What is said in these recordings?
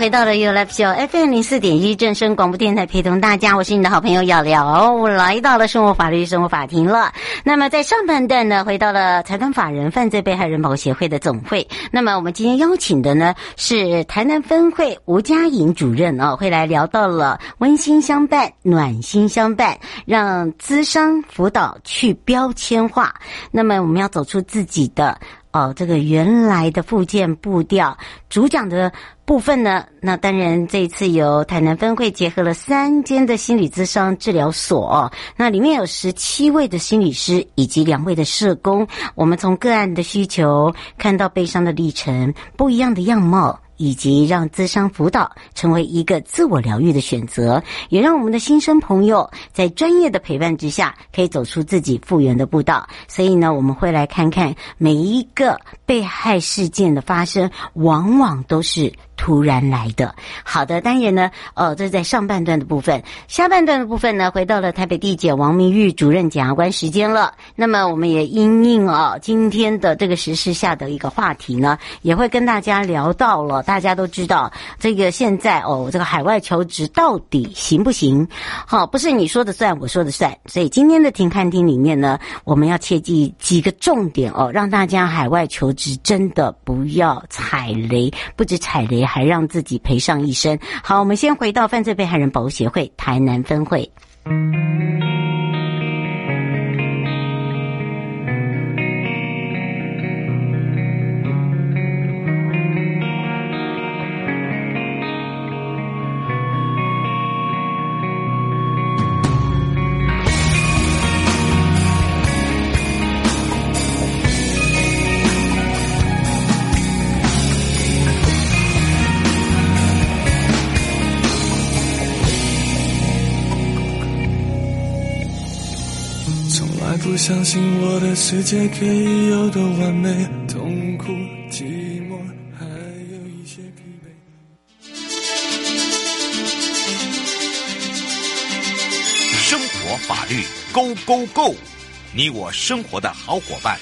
回到了 U Live Show FM 零四点一正声广播电台，陪同大家，我是你的好朋友瑶瑶。我来到了生活法律生活法庭了。那么在上半段呢，回到了财团法人犯罪被害人保护协会的总会。那么我们今天邀请的呢是台南分会吴佳颖主任哦，会来聊到了温馨相伴、暖心相伴，让咨商辅导去标签化。那么我们要走出自己的。哦，这个原来的附件步调，主讲的部分呢，那当然这一次由台南分会结合了三间的心理咨商治疗所，那里面有十七位的心理师以及两位的社工，我们从个案的需求看到悲伤的历程，不一样的样貌。以及让智商辅导成为一个自我疗愈的选择，也让我们的新生朋友在专业的陪伴之下，可以走出自己复原的步道。所以呢，我们会来看看每一个被害事件的发生，往往都是。突然来的，好的，当然呢，呃，这是在上半段的部分，下半段的部分呢，回到了台北地检王明玉主任检察官时间了。那么我们也因应啊，今天的这个时事下的一个话题呢，也会跟大家聊到了。大家都知道，这个现在哦，这个海外求职到底行不行？好，不是你说的算，我说的算。所以今天的停看听里面呢，我们要切记几个重点哦，让大家海外求职真的不要踩雷，不止踩雷。还让自己赔上一生。好，我们先回到犯罪被害人保护协会台南分会。不相信我的世界可以有多完美，痛苦、寂寞，还有一些疲惫。生活法律，Go Go Go！你我生活的好伙伴。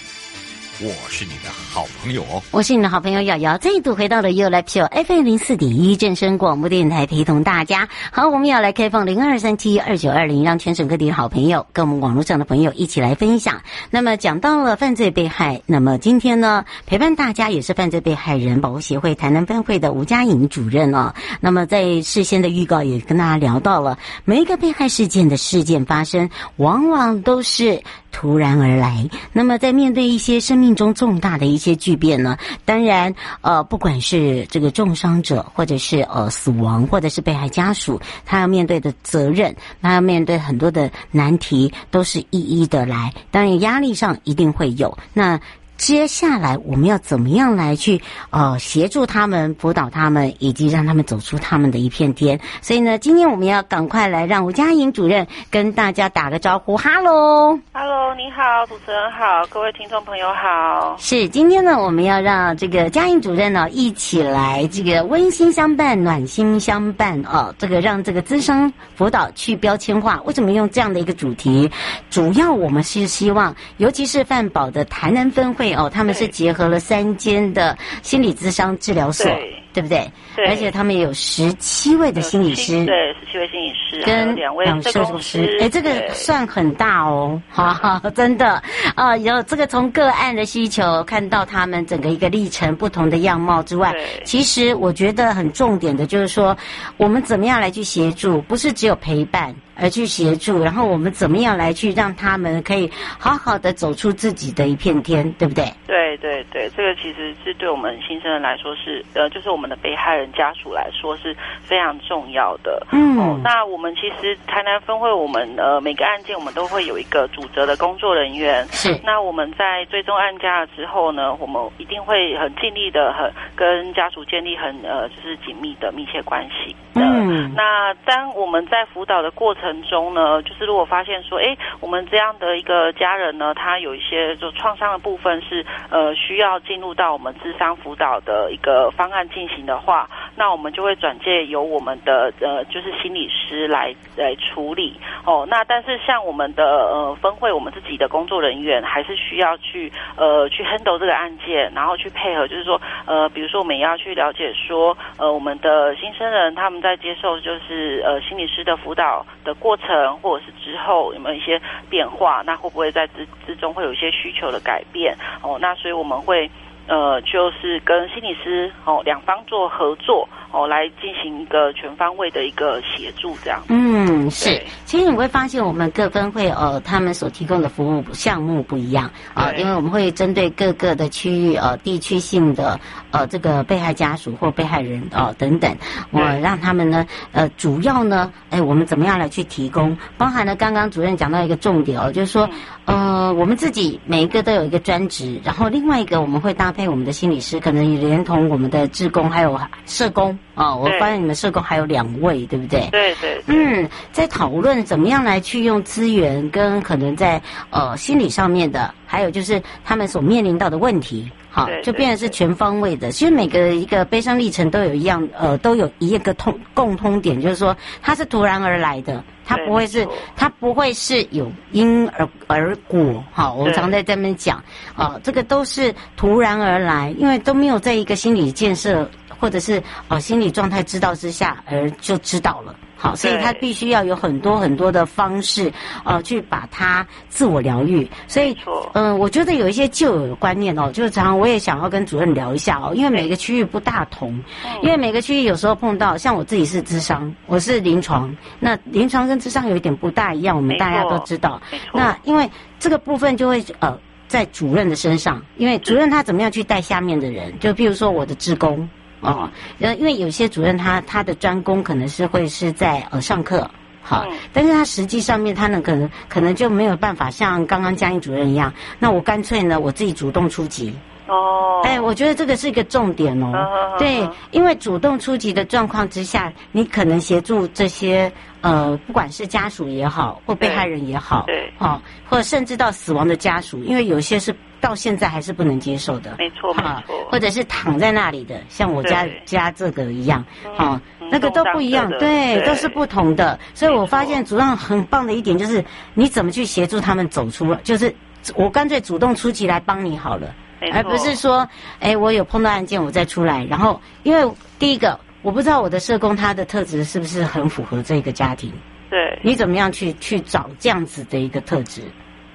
我是你的好朋友，我是你的好朋友瑶瑶，再度回到了 You Live Show FM 零四点一正声广播电台，陪同大家。好，我们要来开放零二三七二九二零，让全省各地的好朋友跟我们网络上的朋友一起来分享。那么讲到了犯罪被害，那么今天呢，陪伴大家也是犯罪被害人保护协会台南分会的吴佳颖主任哦。那么在事先的预告也跟大家聊到了，每一个被害事件的事件发生，往往都是。突然而来，那么在面对一些生命中重大的一些巨变呢，当然，呃，不管是这个重伤者，或者是呃死亡，或者是被害家属，他要面对的责任，他要面对很多的难题，都是一一的来。当然，压力上一定会有。那。接下来我们要怎么样来去呃协助他们、辅导他们，以及让他们走出他们的一片天？所以呢，今天我们要赶快来让吴佳颖主任跟大家打个招呼。哈喽，哈喽，你好，主持人好，各位听众朋友好。是，今天呢，我们要让这个佳颖主任呢一起来这个温馨相伴、暖心相伴哦，这个让这个资深辅导去标签化。为什么用这样的一个主题？主要我们是希望，尤其是饭宝的台南分会。哦，他们是结合了三间的心理咨商治疗所，对，对不对？对，而且他们也有十七位的心理师，对，十七位心理师跟两位社工师，哎，这个算很大哦，哈哈，真的。啊，有这个从个案的需求看到他们整个一个历程不同的样貌之外，其实我觉得很重点的就是说，我们怎么样来去协助，不是只有陪伴。而去协助，然后我们怎么样来去让他们可以好好的走出自己的一片天，对不对？对对对，这个其实是对我们新生人来说是呃，就是我们的被害人家属来说是非常重要的。嗯，哦、那我们其实台南分会，我们呃每个案件我们都会有一个主责的工作人员。是。那我们在追踪案家了之后呢，我们一定会很尽力的很跟家属建立很呃就是紧密的密切关系。嗯。那当我们在辅导的过程。中呢，就是如果发现说，哎，我们这样的一个家人呢，他有一些就创伤的部分是呃需要进入到我们智商辅导的一个方案进行的话，那我们就会转介由我们的呃就是心理师来来处理哦。那但是像我们的呃分会，我们自己的工作人员还是需要去呃去 handle 这个案件，然后去配合，就是说呃比如说我们也要去了解说呃我们的新生人他们在接受就是呃心理师的辅导的。过程或者是之后有没有一些变化？那会不会在之之中会有一些需求的改变？哦，那所以我们会呃，就是跟心理师哦两方做合作。哦，来进行一个全方位的一个协助，这样。嗯，是。其实你会发现，我们各分会呃，他们所提供的服务项目不一样啊，因为我们会针对各个的区域呃，地区性的呃，这个被害家属或被害人哦等等，我让他们呢呃，主要呢，哎，我们怎么样来去提供？包含了刚刚主任讲到一个重点哦，就是说呃，我们自己每一个都有一个专职，然后另外一个我们会搭配我们的心理师，可能也连同我们的志工还有社工。哦，我发现你们社工还有两位，对不对？对对，对。嗯，在讨论怎么样来去用资源，跟可能在呃心理上面的，还有就是他们所面临到的问题，好，就变成是全方位的。其实每个一个悲伤历程都有一样，呃，都有一个通共通点，就是说它是突然而来的，它不会是，它不会是有因而而果。好，我们常在这边讲，啊，这个都是突然而来，因为都没有在一个心理建设。或者是哦，心理状态知道之下而就知道了，好，所以他必须要有很多很多的方式，呃，去把它自我疗愈。所以，嗯、呃，我觉得有一些旧有的观念哦，就是常常我也想要跟主任聊一下哦，因为每个区域不大同，因为每个区域有时候碰到，像我自己是智商，我是临床，那临床跟智商有一点不大一样，我们大家都知道。那因为这个部分就会呃在主任的身上，因为主任他怎么样去带下面的人，就譬如说我的职工。哦，呃，因为有些主任他他的专攻可能是会是在呃上课，好，但是他实际上面他呢可能可能就没有办法像刚刚佳音主任一样，那我干脆呢我自己主动出击。哦，哎，我觉得这个是一个重点哦。对，因为主动出击的状况之下，你可能协助这些呃，不管是家属也好，或被害人也好，对，哦，或甚至到死亡的家属，因为有些是。到现在还是不能接受的，没错，没错，或者是躺在那里的，像我家家这个一样，哦，那个都不一样，对，都是不同的。所以我发现主任很棒的一点就是，你怎么去协助他们走出来，就是我干脆主动出击来帮你好了，而不是说，哎，我有碰到案件我再出来。然后，因为第一个我不知道我的社工他的特质是不是很符合这个家庭，对，你怎么样去去找这样子的一个特质？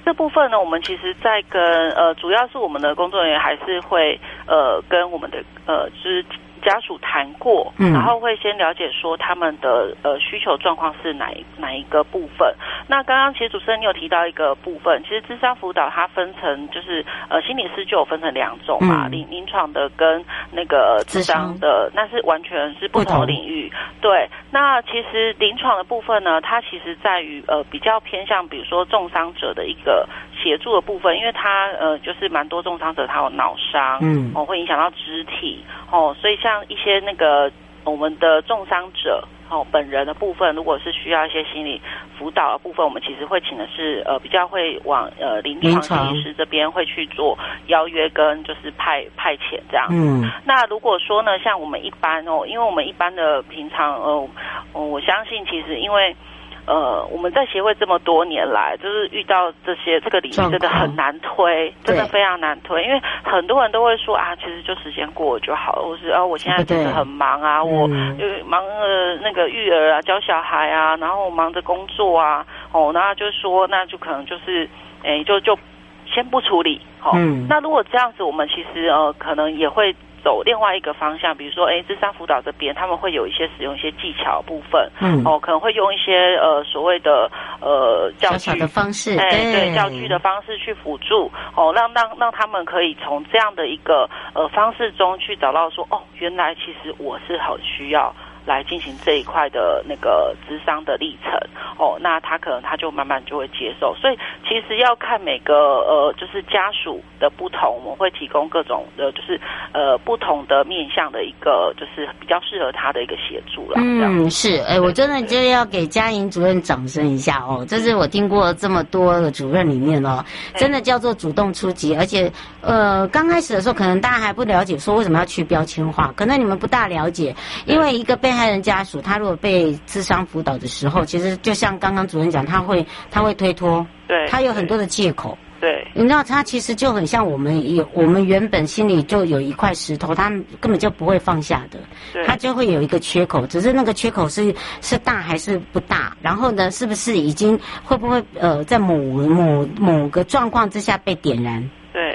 这部分呢，我们其实，在跟呃，主要是我们的工作人员还是会呃，跟我们的呃，就是。家属谈过，然后会先了解说他们的呃需求状况是哪一哪一个部分。那刚刚其实主持人你有提到一个部分，其实智商辅导它分成就是呃心理师就有分成两种嘛，临临床的跟那个智商的，那是完全是不同的领域。对，那其实临床的部分呢，它其实在于呃比较偏向比如说重伤者的一个协助的部分，因为它呃就是蛮多重伤者他有脑伤，嗯，哦会影响到肢体，哦，所以像。像一些那个我们的重伤者哦，本人的部分，如果是需要一些心理辅导的部分，我们其实会请的是呃比较会往呃临床医师这边会去做邀约跟就是派派遣这样。嗯，那如果说呢，像我们一般哦，因为我们一般的平常呃，我相信其实因为。呃，我们在协会这么多年来，就是遇到这些这个领域真的很难推，真的非常难推，因为很多人都会说啊，其实就时间过了就好了，或是啊，我现在真的很忙啊，嗯、我因为忙呃那个育儿啊，教小孩啊，然后我忙着工作啊，哦，那就说那就可能就是，哎，就就先不处理，哦，嗯，那如果这样子，我们其实呃可能也会。走另外一个方向，比如说，哎，智商辅导这边他们会有一些使用一些技巧部分，嗯，哦，可能会用一些呃所谓的呃教具的方式，哎，对，对教具的方式去辅助，哦，让让让他们可以从这样的一个呃方式中去找到说，哦，原来其实我是很需要。来进行这一块的那个咨商的历程。哦，那他可能他就慢慢就会接受，所以其实要看每个呃就是家属的不同，我们会提供各种的，就是呃不同的面向的一个就是比较适合他的一个协助了。嗯，是，哎，我真的就要给佳莹主任掌声一下哦，这是我听过这么多的主任里面哦，真的叫做主动出击，而且呃刚开始的时候可能大家还不了解说为什么要去标签化，可能你们不大了解，因为一个被害人家属，他如果被智商辅导的时候，其实就像刚刚主任讲，他会他会推脱，对，他有很多的借口，对，你知道，他其实就很像我们有我们原本心里就有一块石头，他根本就不会放下的，他就会有一个缺口，只是那个缺口是是大还是不大，然后呢，是不是已经会不会呃在某某某个状况之下被点燃？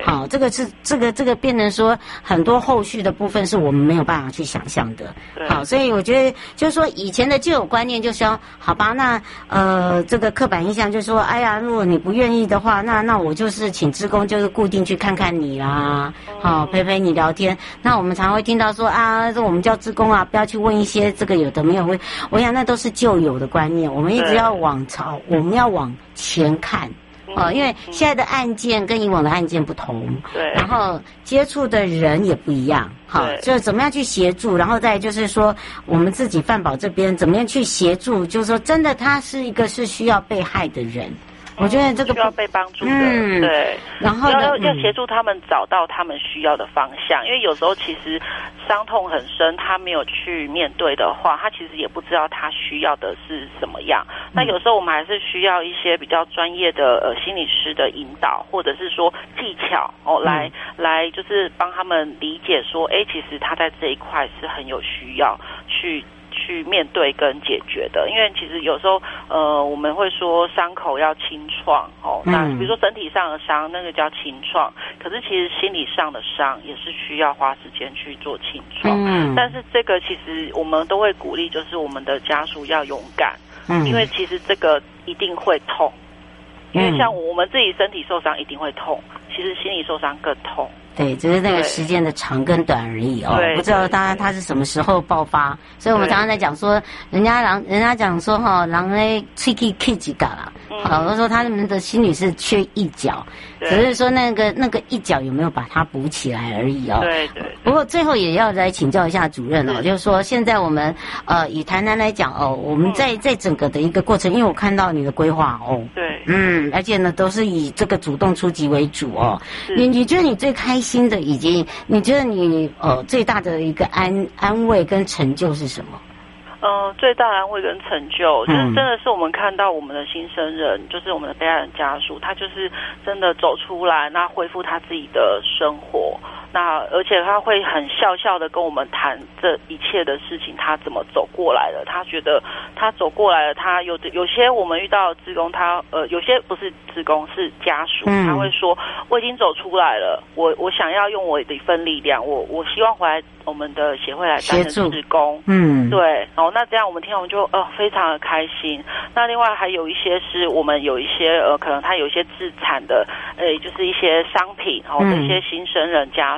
对，好，这个是这个这个变成说很多后续的部分是我们没有办法去想象的。好，所以我觉得就是说以前的旧有观念就是说，好吧，那呃这个刻板印象就是说，哎呀，如果你不愿意的话，那那我就是请职工就是固定去看看你啦，好陪陪你聊天。那我们常会听到说啊，这我们叫职工啊，不要去问一些这个有的没有问。我想那都是旧有的观念，我们一直要往朝，我们要往前看。哦，因为现在的案件跟以往的案件不同，对，然后接触的人也不一样，好，就是怎么样去协助，然后再就是说我们自己饭保这边怎么样去协助，就是说真的他是一个是需要被害的人。我觉得这个需要被帮助的，嗯、对，然后要要协助他们找到他们需要的方向，嗯、因为有时候其实伤痛很深，他没有去面对的话，他其实也不知道他需要的是什么样。嗯、那有时候我们还是需要一些比较专业的呃心理师的引导，或者是说技巧哦，来、嗯、来就是帮他们理解说，哎，其实他在这一块是很有需要去。去面对跟解决的，因为其实有时候，呃，我们会说伤口要清创哦，那比如说整体上的伤，那个叫清创，可是其实心理上的伤也是需要花时间去做清创。嗯，但是这个其实我们都会鼓励，就是我们的家属要勇敢，嗯，因为其实这个一定会痛，因为像我们自己身体受伤一定会痛，其实心理受伤更痛。对，只是那个时间的长跟短而已哦。不知道当然他是什么时候爆发，所以我们常常在讲说，人家狼，人家讲说哈，狼嘞，tricky 啦。好多说他们的心里是缺一角，只是说那个那个一角有没有把它补起来而已哦。对对。不过最后也要来请教一下主任哦，就是说现在我们呃以台南来讲哦，我们在在整个的一个过程，因为我看到你的规划哦，对，嗯，而且呢都是以这个主动出击为主哦。你你觉得你最开心的，以及你觉得你呃最大的一个安安慰跟成就是什么？嗯，最大的安慰跟成就，就是真的是我们看到我们的新生人，嗯、就是我们的被害人家属，他就是真的走出来，那恢复他自己的生活。那而且他会很笑笑的跟我们谈这一切的事情，他怎么走过来的？他觉得他走过来了，他有的有些我们遇到的志工，他呃有些不是职工是家属，他会说我已经走出来了，我我想要用我的一份力量，我我希望回来我们的协会来担任职工，嗯，对，哦，那这样我们听我们就呃非常的开心。那另外还有一些是我们有一些呃可能他有一些自产的呃就是一些商品，然后这些新生人家。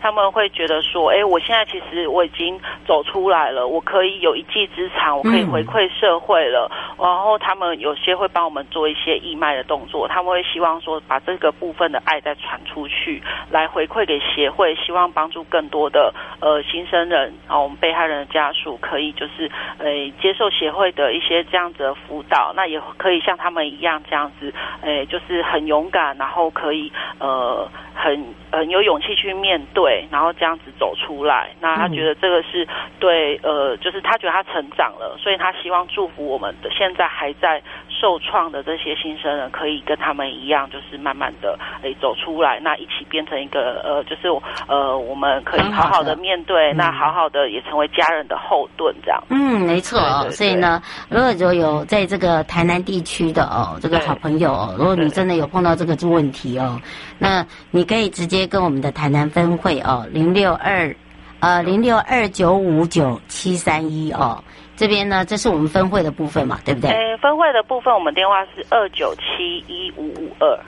他们会觉得说：“哎，我现在其实我已经走出来了，我可以有一技之长，我可以回馈社会了。”然后他们有些会帮我们做一些义卖的动作，他们会希望说把这个部分的爱再传出去，来回馈给协会，希望帮助更多的呃新生人，然后我们被害人的家属可以就是呃接受协会的一些这样子的辅导，那也可以像他们一样这样子，诶，就是很勇敢，然后可以呃很很有勇气去面对，然后这样子走出来。那他觉得这个是对，呃，就是他觉得他成长了，所以他希望祝福我们的现在还在受创的这些新生人，可以跟他们一样，就是慢慢的诶走出来，那一起变成一个呃，就是呃我们可以好好的面对，那好好的也成为家人的后盾，这样。嗯，没错哦。所以呢，如果就有在这个台南地区的哦，这个好朋友哦，如果你真的有碰到这个问题哦，那你可以直接跟我们的台南分会哦，零六二呃零六二九五九七三一哦。这边呢，这是我们分会的部分嘛，对不对？哎，分会的部分，我们电话是二九七一五五二，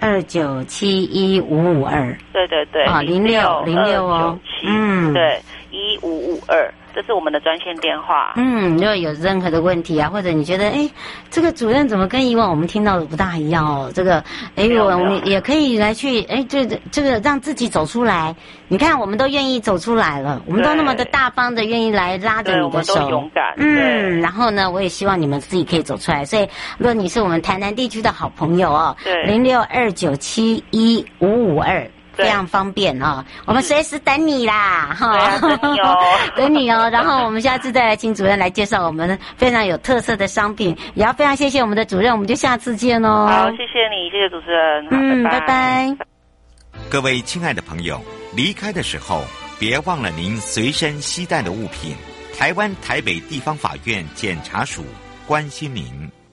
二九七一五五二，对对对，啊，零六零六哦，嗯，对，一五五二。这是我们的专线电话。嗯，如果有任何的问题啊，或者你觉得哎，这个主任怎么跟以往我们听到的不大一样哦？这个哎，我们也可以来去哎，这个这个让自己走出来。你看，我们都愿意走出来了，我们都那么的大方的愿意来拉着你的手，勇敢。嗯，然后呢，我也希望你们自己可以走出来。所以，如果你是我们台南地区的好朋友哦，对，零六二九七一五五二。非常方便啊、哦，我们随时等你啦，哈、啊，等你哦，等你哦。然后我们下次再来请主任来介绍我们非常有特色的商品，也要非常谢谢我们的主任，我们就下次见哦。好，谢谢你，谢谢主持人，嗯，拜拜。拜拜。各位亲爱的朋友，离开的时候别忘了您随身携带的物品。台湾台北地方法院检察署关心您。